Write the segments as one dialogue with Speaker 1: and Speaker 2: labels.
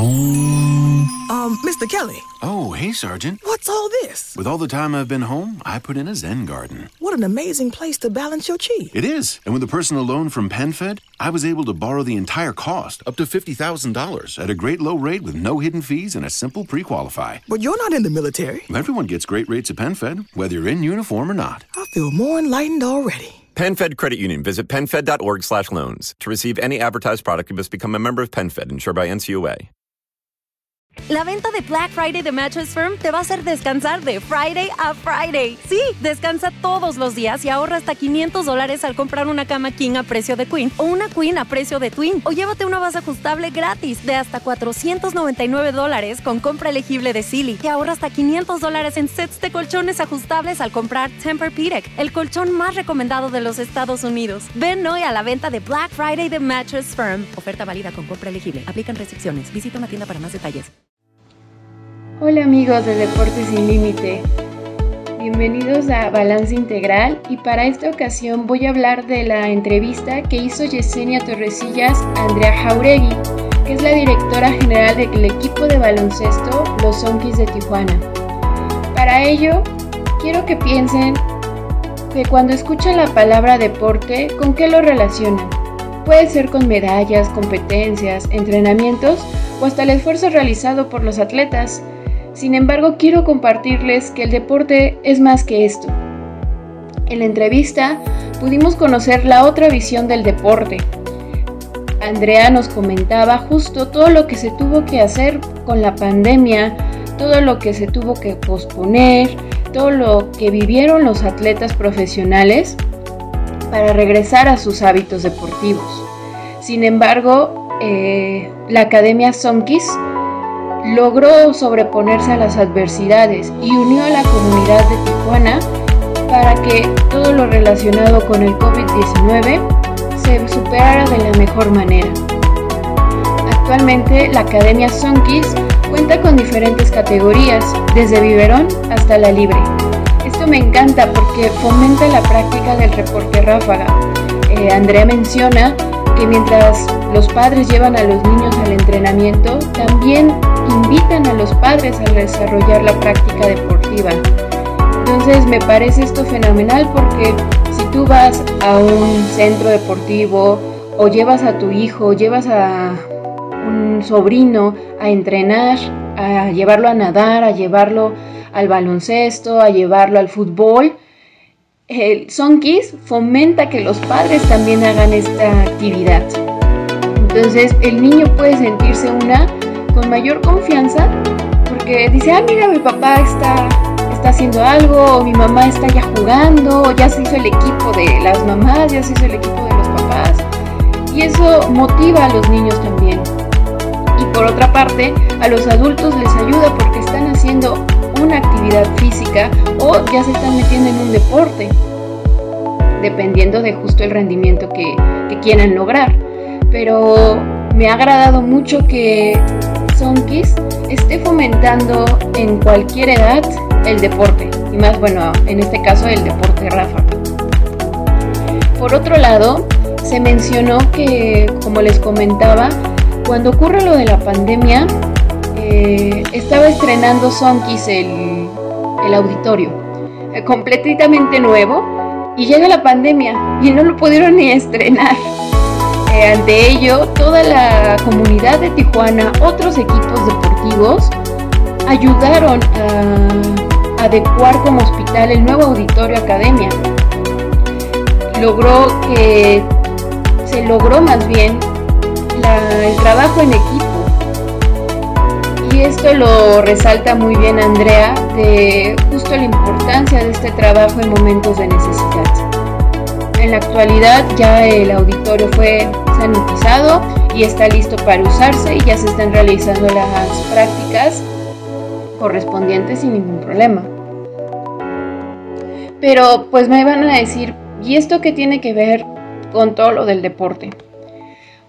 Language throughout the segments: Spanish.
Speaker 1: home.
Speaker 2: Um, Mr. Kelly,
Speaker 3: Oh, hey, Sergeant.
Speaker 2: what's all this?
Speaker 3: With all the time I've been home, I put in a Zen garden.
Speaker 2: What an amazing place to balance your chi.
Speaker 3: It is. And with a personal loan from PenFed, I was able to borrow the entire cost, up to $50,000, at a great low rate with no hidden fees and a simple pre qualify.
Speaker 2: But you're not in the military.
Speaker 3: Everyone gets great rates at PenFed, whether you're in uniform or not.
Speaker 2: I feel more enlightened already.
Speaker 4: PenFed Credit Union. Visit PenFed.org slash loans. To receive any advertised product, you must become a member of PenFed, insured by NCUA.
Speaker 5: La venta de Black Friday de Mattress Firm te va a hacer descansar de Friday a Friday. Sí, descansa todos los días y ahorra hasta 500 dólares al comprar una cama King a precio de Queen o una Queen a precio de Twin. O llévate una base ajustable gratis de hasta 499 dólares con compra elegible de Silly. Y ahorra hasta 500 dólares en sets de colchones ajustables al comprar Tempur-Pedic, el colchón más recomendado de los Estados Unidos. Ven hoy a la venta de Black Friday de Mattress Firm. Oferta válida con compra elegible. Aplican restricciones. Visita una tienda para más detalles.
Speaker 6: Hola amigos de Deportes Sin Límite, bienvenidos a Balance Integral y para esta ocasión voy a hablar de la entrevista que hizo Yesenia Torresillas a Andrea Jauregui, que es la directora general del equipo de baloncesto Los Zonkis de Tijuana. Para ello, quiero que piensen que cuando escuchan la palabra deporte, ¿con qué lo relacionan? Puede ser con medallas, competencias, entrenamientos o hasta el esfuerzo realizado por los atletas. Sin embargo, quiero compartirles que el deporte es más que esto. En la entrevista pudimos conocer la otra visión del deporte. Andrea nos comentaba justo todo lo que se tuvo que hacer con la pandemia, todo lo que se tuvo que posponer, todo lo que vivieron los atletas profesionales para regresar a sus hábitos deportivos. Sin embargo, eh, la Academia Sonkis logró sobreponerse a las adversidades y unió a la comunidad de Tijuana para que todo lo relacionado con el COVID-19 se superara de la mejor manera. Actualmente la Academia Sonkis cuenta con diferentes categorías, desde biberón hasta la libre. Esto me encanta porque fomenta la práctica del reporte ráfaga. Eh, Andrea menciona que mientras los padres llevan a los niños al entrenamiento, también invitan a los padres a desarrollar la práctica deportiva. Entonces me parece esto fenomenal porque si tú vas a un centro deportivo o llevas a tu hijo, llevas a un sobrino a entrenar, a llevarlo a nadar, a llevarlo al baloncesto, a llevarlo al fútbol, el Sonkis fomenta que los padres también hagan esta actividad. Entonces el niño puede sentirse una con mayor confianza porque dice, ah, mira, mi papá está, está haciendo algo, o mi mamá está ya jugando, o ya se hizo el equipo de las mamás, ya se hizo el equipo de los papás. Y eso motiva a los niños también. Y por otra parte, a los adultos les ayuda porque están haciendo una actividad física o ya se están metiendo en un deporte, dependiendo de justo el rendimiento que, que quieran lograr. Pero me ha agradado mucho que Sonkis esté fomentando en cualquier edad el deporte, y más bueno, en este caso el deporte ráfaga. Por otro lado, se mencionó que, como les comentaba, cuando ocurre lo de la pandemia, eh, estaba estrenando Sonkis el, el auditorio, eh, completamente nuevo, y llega la pandemia y no lo pudieron ni estrenar. Eh, ante ello, toda la comunidad de Tijuana, otros equipos deportivos, ayudaron a adecuar como hospital el nuevo auditorio academia. Logró que se logró más bien el trabajo en equipo. Y esto lo resalta muy bien Andrea de justo la importancia de este trabajo en momentos de necesidad. En la actualidad ya el auditorio fue sanitizado y está listo para usarse y ya se están realizando las prácticas correspondientes sin ningún problema. Pero pues me van a decir, ¿y esto qué tiene que ver con todo lo del deporte?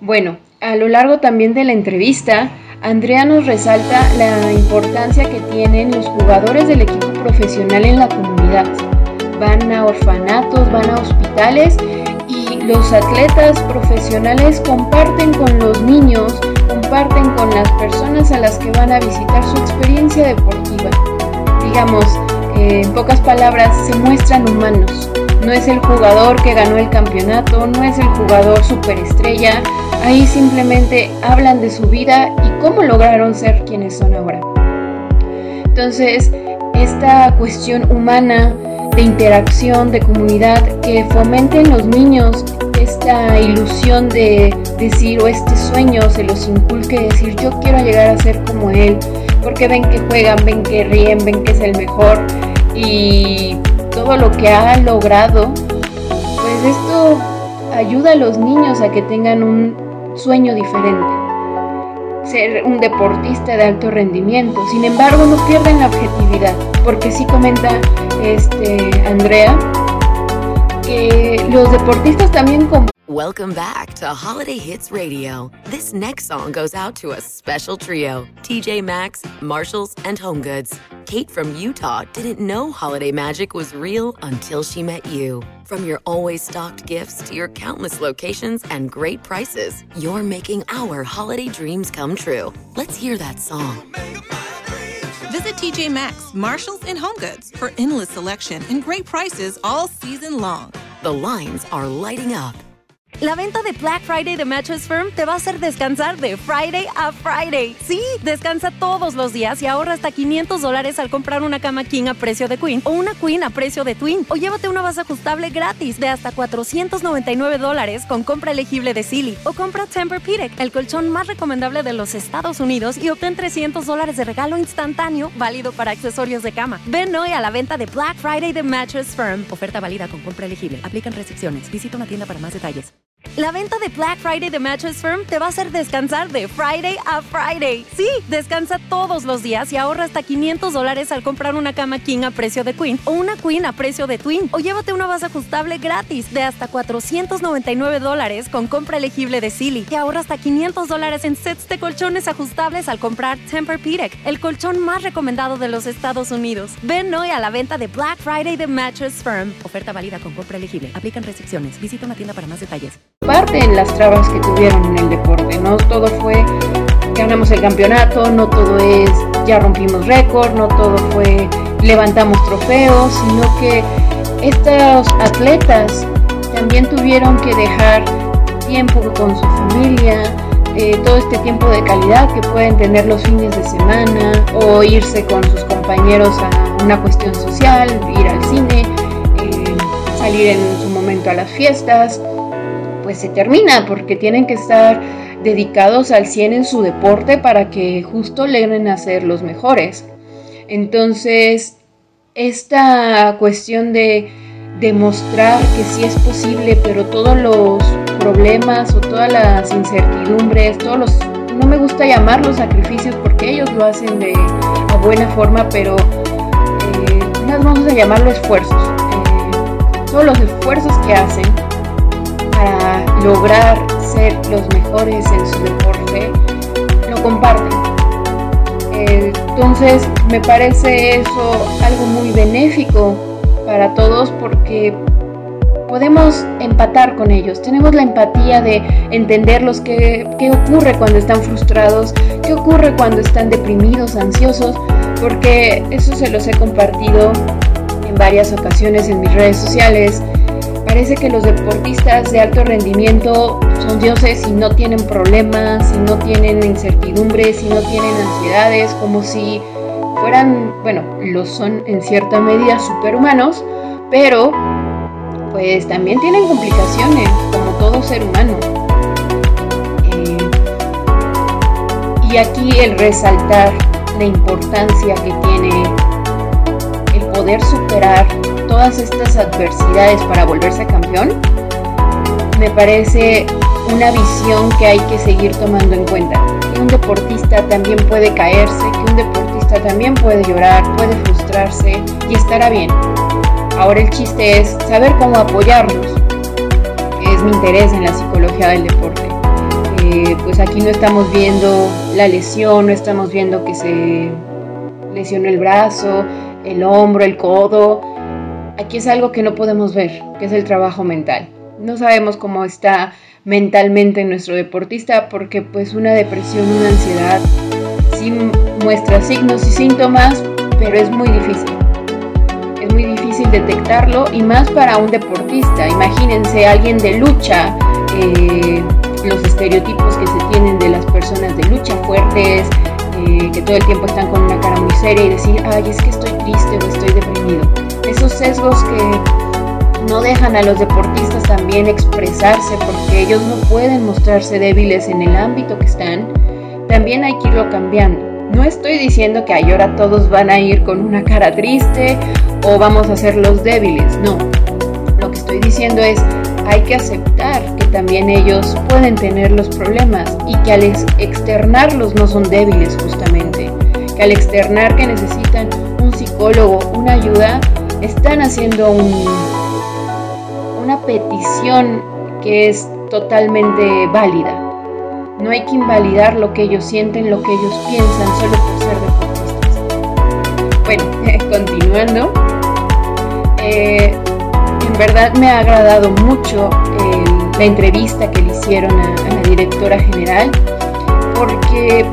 Speaker 6: Bueno, a lo largo también de la entrevista, Andrea nos resalta la importancia que tienen los jugadores del equipo profesional en la comunidad. Van a orfanatos, van a hospitales los atletas profesionales comparten con los niños, comparten con las personas a las que van a visitar su experiencia deportiva. Digamos, en pocas palabras, se muestran humanos. No es el jugador que ganó el campeonato, no es el jugador superestrella. Ahí simplemente hablan de su vida y cómo lograron ser quienes son ahora. Entonces, esta cuestión humana de interacción, de comunidad, que fomente en los niños esta ilusión de decir o este sueño se los inculque, decir yo quiero llegar a ser como él, porque ven que juegan, ven que ríen, ven que es el mejor y todo lo que ha logrado, pues esto ayuda a los niños a que tengan un sueño diferente. Ser un deportista de alto rendimiento. Sin embargo, no pierden la objetividad, porque sí comenta este Andrea que los deportistas también
Speaker 1: Welcome back to Holiday Hits Radio. This next song goes out to a special trio TJ Maxx, Marshalls, and Home Goods. Kate from Utah didn't know holiday magic was real until she met you. From your always stocked gifts to your countless locations and great prices, you're making our holiday dreams come true. Let's hear that song.
Speaker 7: Visit TJ Maxx, Marshalls, and Home Goods for endless selection and great prices all season long.
Speaker 1: The lines are lighting up.
Speaker 5: La venta de Black Friday de Mattress Firm te va a hacer descansar de Friday a Friday. Sí, descansa todos los días y ahorra hasta 500 dólares al comprar una cama King a precio de Queen o una Queen a precio de Twin. O llévate una base ajustable gratis de hasta 499 dólares con compra elegible de Silly. O compra Tempur-Pedic, el colchón más recomendable de los Estados Unidos y obtén 300 dólares de regalo instantáneo válido para accesorios de cama. Ven hoy a la venta de Black Friday de Mattress Firm. Oferta válida con compra elegible. Aplican restricciones. Visita una tienda para más detalles. La venta de Black Friday de Mattress Firm te va a hacer descansar de Friday a Friday. Sí, descansa todos los días y ahorra hasta 500 dólares al comprar una cama King a precio de Queen o una Queen a precio de Twin. O llévate una base ajustable gratis de hasta 499 dólares con compra elegible de Silly. Y ahorra hasta 500 dólares en sets de colchones ajustables al comprar Tempur-Pedic, el colchón más recomendado de los Estados Unidos. Ven hoy a la venta de Black Friday de Mattress Firm. Oferta válida con compra elegible. Aplican restricciones. Visita una tienda para más detalles
Speaker 6: parte en las trabas que tuvieron en el deporte. No todo fue ganamos el campeonato, no todo es ya rompimos récord, no todo fue levantamos trofeos, sino que estos atletas también tuvieron que dejar tiempo con su familia, eh, todo este tiempo de calidad que pueden tener los fines de semana o irse con sus compañeros a una cuestión social, ir al cine, eh, salir en su momento a las fiestas pues se termina porque tienen que estar dedicados al 100 en su deporte para que justo logren a ser los mejores. Entonces, esta cuestión de demostrar que sí es posible, pero todos los problemas o todas las incertidumbres, todos los, no me gusta llamarlos sacrificios porque ellos lo hacen de buena forma, pero eh, vamos a llamarlo esfuerzos. Eh, todos los esfuerzos que hacen para lograr ser los mejores en su deporte, lo comparten. Entonces me parece eso algo muy benéfico para todos porque podemos empatar con ellos, tenemos la empatía de entenderlos, qué, qué ocurre cuando están frustrados, qué ocurre cuando están deprimidos, ansiosos, porque eso se los he compartido en varias ocasiones en mis redes sociales Parece que los deportistas de alto rendimiento son dioses y no tienen problemas, y no tienen incertidumbres, y no tienen ansiedades, como si fueran, bueno, lo son en cierta medida superhumanos, pero pues también tienen complicaciones, como todo ser humano. Eh, y aquí el resaltar la importancia que tiene el poder superar todas estas adversidades para volverse campeón, me parece una visión que hay que seguir tomando en cuenta. Que un deportista también puede caerse, que un deportista también puede llorar, puede frustrarse y estará bien. Ahora el chiste es saber cómo apoyarlos. Es mi interés en la psicología del deporte. Eh, pues aquí no estamos viendo la lesión, no estamos viendo que se lesionó el brazo, el hombro, el codo, Aquí es algo que no podemos ver, que es el trabajo mental. No sabemos cómo está mentalmente nuestro deportista porque pues una depresión, una ansiedad sí muestra signos y síntomas, pero es muy difícil. Es muy difícil detectarlo y más para un deportista. Imagínense alguien de lucha, eh, los estereotipos que se tienen de las personas de lucha fuertes, eh, que todo el tiempo están con una cara muy seria y decir, ay, es que estoy triste o estoy deprimido. Esos sesgos que no dejan a los deportistas también expresarse porque ellos no pueden mostrarse débiles en el ámbito que están, también hay que irlo cambiando. No estoy diciendo que ahora todos van a ir con una cara triste o vamos a ser los débiles, no. Lo que estoy diciendo es, hay que aceptar que también ellos pueden tener los problemas y que al externarlos no son débiles justamente, que al externar que necesitan un psicólogo, una ayuda, están haciendo una petición que es totalmente válida. No hay que invalidar lo que ellos sienten, lo que ellos piensan, solo por ser deportistas. Bueno, continuando. Eh, en verdad me ha agradado mucho la entrevista que le hicieron a, la directora general, porque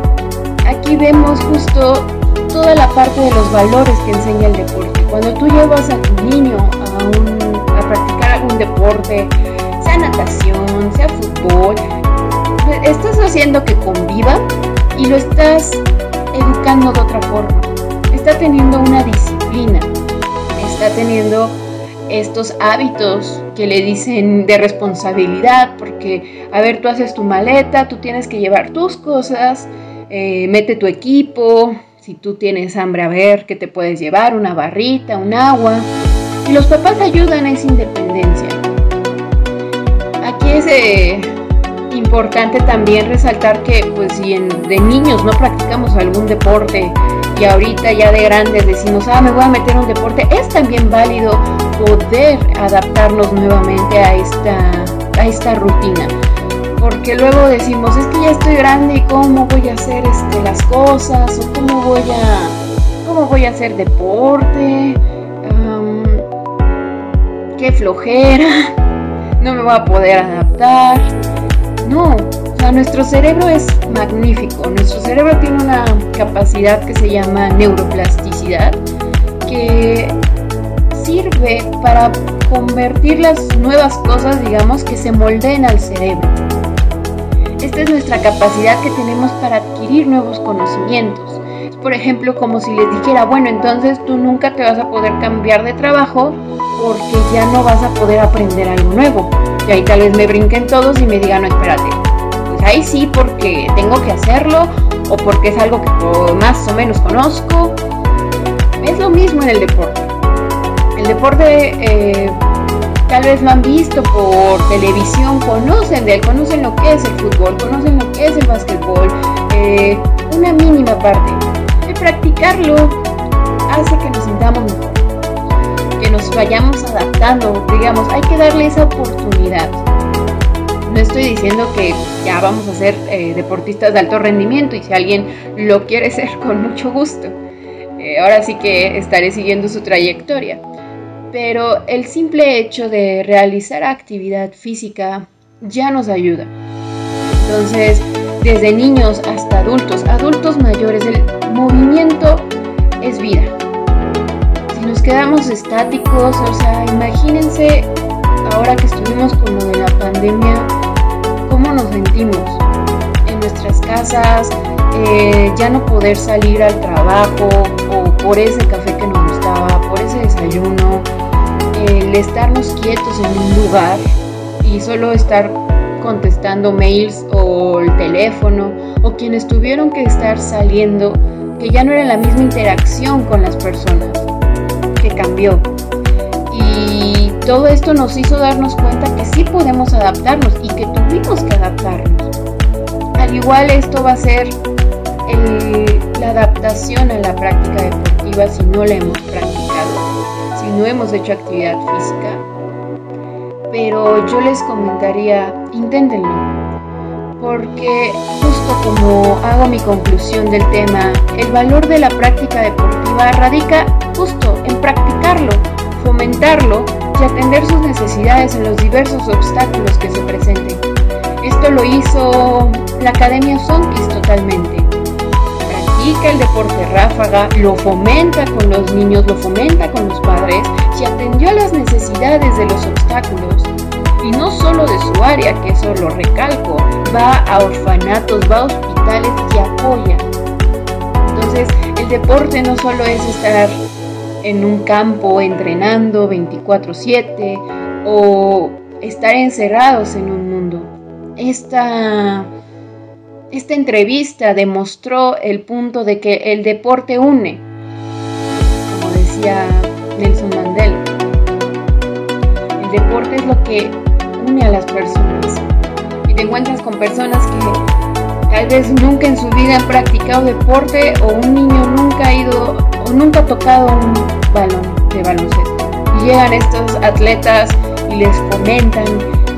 Speaker 6: aquí vemos justo toda la parte de los valores que enseña el deporte. Cuando tú llevas a tu niño a, a practicar algún deporte, sea natación, sea fútbol, estás haciendo que conviva y lo estás educando de otra forma. Está teniendo una disciplina, está teniendo estos hábitos que le dicen de responsabilidad, porque, a ver, tú haces tu maleta, tú tienes que llevar tus cosas, eh, mete tu equipo, si tú tienes hambre, a ver qué te puedes llevar, una barrita, un agua. Y los papás ayudan a esa independencia. Aquí es eh, importante también resaltar que, pues, si de niños no practicamos algún deporte y ahorita ya de grandes decimos, ah, me voy a meter en un deporte, es también válido poder adaptarnos nuevamente a esta, a esta rutina. Porque luego decimos, es que ya estoy grande y cómo voy a hacer este, las cosas, o cómo voy a, cómo voy a hacer deporte, qué flojera, no me voy a poder adaptar. No, o sea, nuestro cerebro es magnífico. Nuestro cerebro tiene una capacidad que se llama neuroplasticidad, que sirve para convertir las nuevas cosas, digamos, que se moldeen al cerebro. Esta es nuestra capacidad que tenemos para adquirir nuevos conocimientos. Es por ejemplo como si les dijera, bueno, entonces tú nunca te vas a poder cambiar de trabajo porque ya no vas a poder aprender algo nuevo. Y ahí tal vez me brinquen todos y me digan, no, espérate. Pues ahí sí porque tengo que hacerlo o porque es algo que más o menos conozco. Es lo mismo en el deporte el deporte eh, tal vez lo han visto por televisión, conocen de él, conocen lo que es el fútbol, conocen lo que es el básquetbol, eh, una mínima parte. El practicarlo hace que nos sintamos mejor, que nos vayamos adaptando, digamos, hay que darle esa oportunidad. No estoy diciendo que ya vamos a ser eh, deportistas de alto rendimiento y si alguien lo quiere ser con mucho gusto. ahora sí que estaré siguiendo su trayectoria pero el simple hecho de realizar actividad física ya nos ayuda. Entonces, desde niños hasta adultos, adultos mayores, el movimiento es vida. Si nos quedamos estáticos, o sea, imagínense ahora que estuvimos con lo de la pandemia, cómo nos sentimos en nuestras casas, eh, ya no poder salir al trabajo o por ese café que nos gustaba, por ese desayuno, el estarnos quietos en un lugar y solo estar contestando mails o el teléfono o quienes tuvieron que estar saliendo, que ya no era la misma interacción con las personas, que cambió. Y todo esto nos hizo darnos cuenta que sí podemos adaptarnos y que tuvimos que adaptarnos. Al igual esto va a ser la adaptación a la práctica deportiva si no la hemos practicado no hemos hecho actividad física. Pero yo les comentaría, inténtenlo, porque justo como hago mi conclusión del tema, el valor de la práctica deportiva radica justo en practicarlo, fomentarlo y atender sus necesidades en los diversos obstáculos que se presenten. Esto lo hizo la Academia Sonkis totalmente. Practica el deporte ráfaga, lo fomenta con los niños, lo fomenta con los padres y atendió a las necesidades de los obstáculos. Y no solo de su área, que eso lo recalco, va a orfanatos, va a hospitales y apoya. Entonces, el deporte no solo es estar en un campo entrenando 24/7 o estar encerrados en un mundo. Esta, esta entrevista demostró el punto de que el deporte une, como decía Nelson Mandela. El deporte es lo que une a las personas. Y te encuentras con personas que tal vez nunca en su vida han practicado deporte o un niño nunca ha ido o nunca ha tocado un balón de baloncesto. Llegan estos atletas y les comentan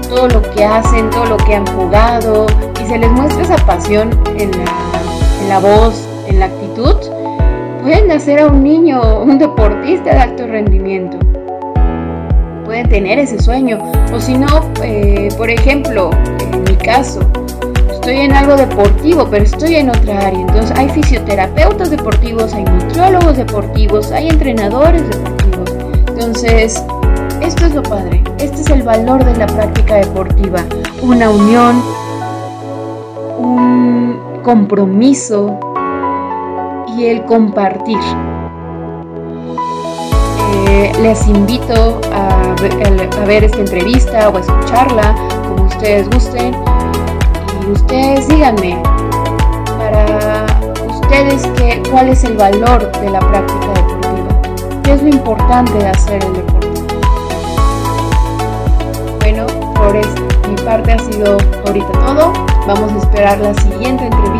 Speaker 6: todo lo que hacen, todo lo que han jugado se les muestra esa pasión en la, en la voz, en la actitud, pueden hacer a un niño un deportista de alto rendimiento. Pueden tener ese sueño. O si no, eh, por ejemplo, en mi caso, estoy en algo deportivo, pero estoy en otra área. Entonces hay fisioterapeutas deportivos, hay nutriólogos deportivos, hay entrenadores deportivos. Entonces, esto es lo padre. Este es el valor de la práctica deportiva. Una unión, un compromiso y el compartir. Eh, les invito a ver, esta entrevista o a escucharla como ustedes gusten. Y ustedes díganme, para ustedes, qué, ¿cuál es el valor de la práctica deportiva? ¿Qué es lo importante de hacer el deporte? Bueno, por mi parte ha sido ahorita todo. Vamos a esperar la siguiente entrevista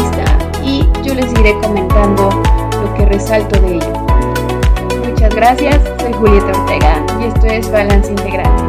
Speaker 6: yo les iré comentando lo que resalto de ello. Muchas gracias, soy Julieta Ortega y esto es Balance Integral.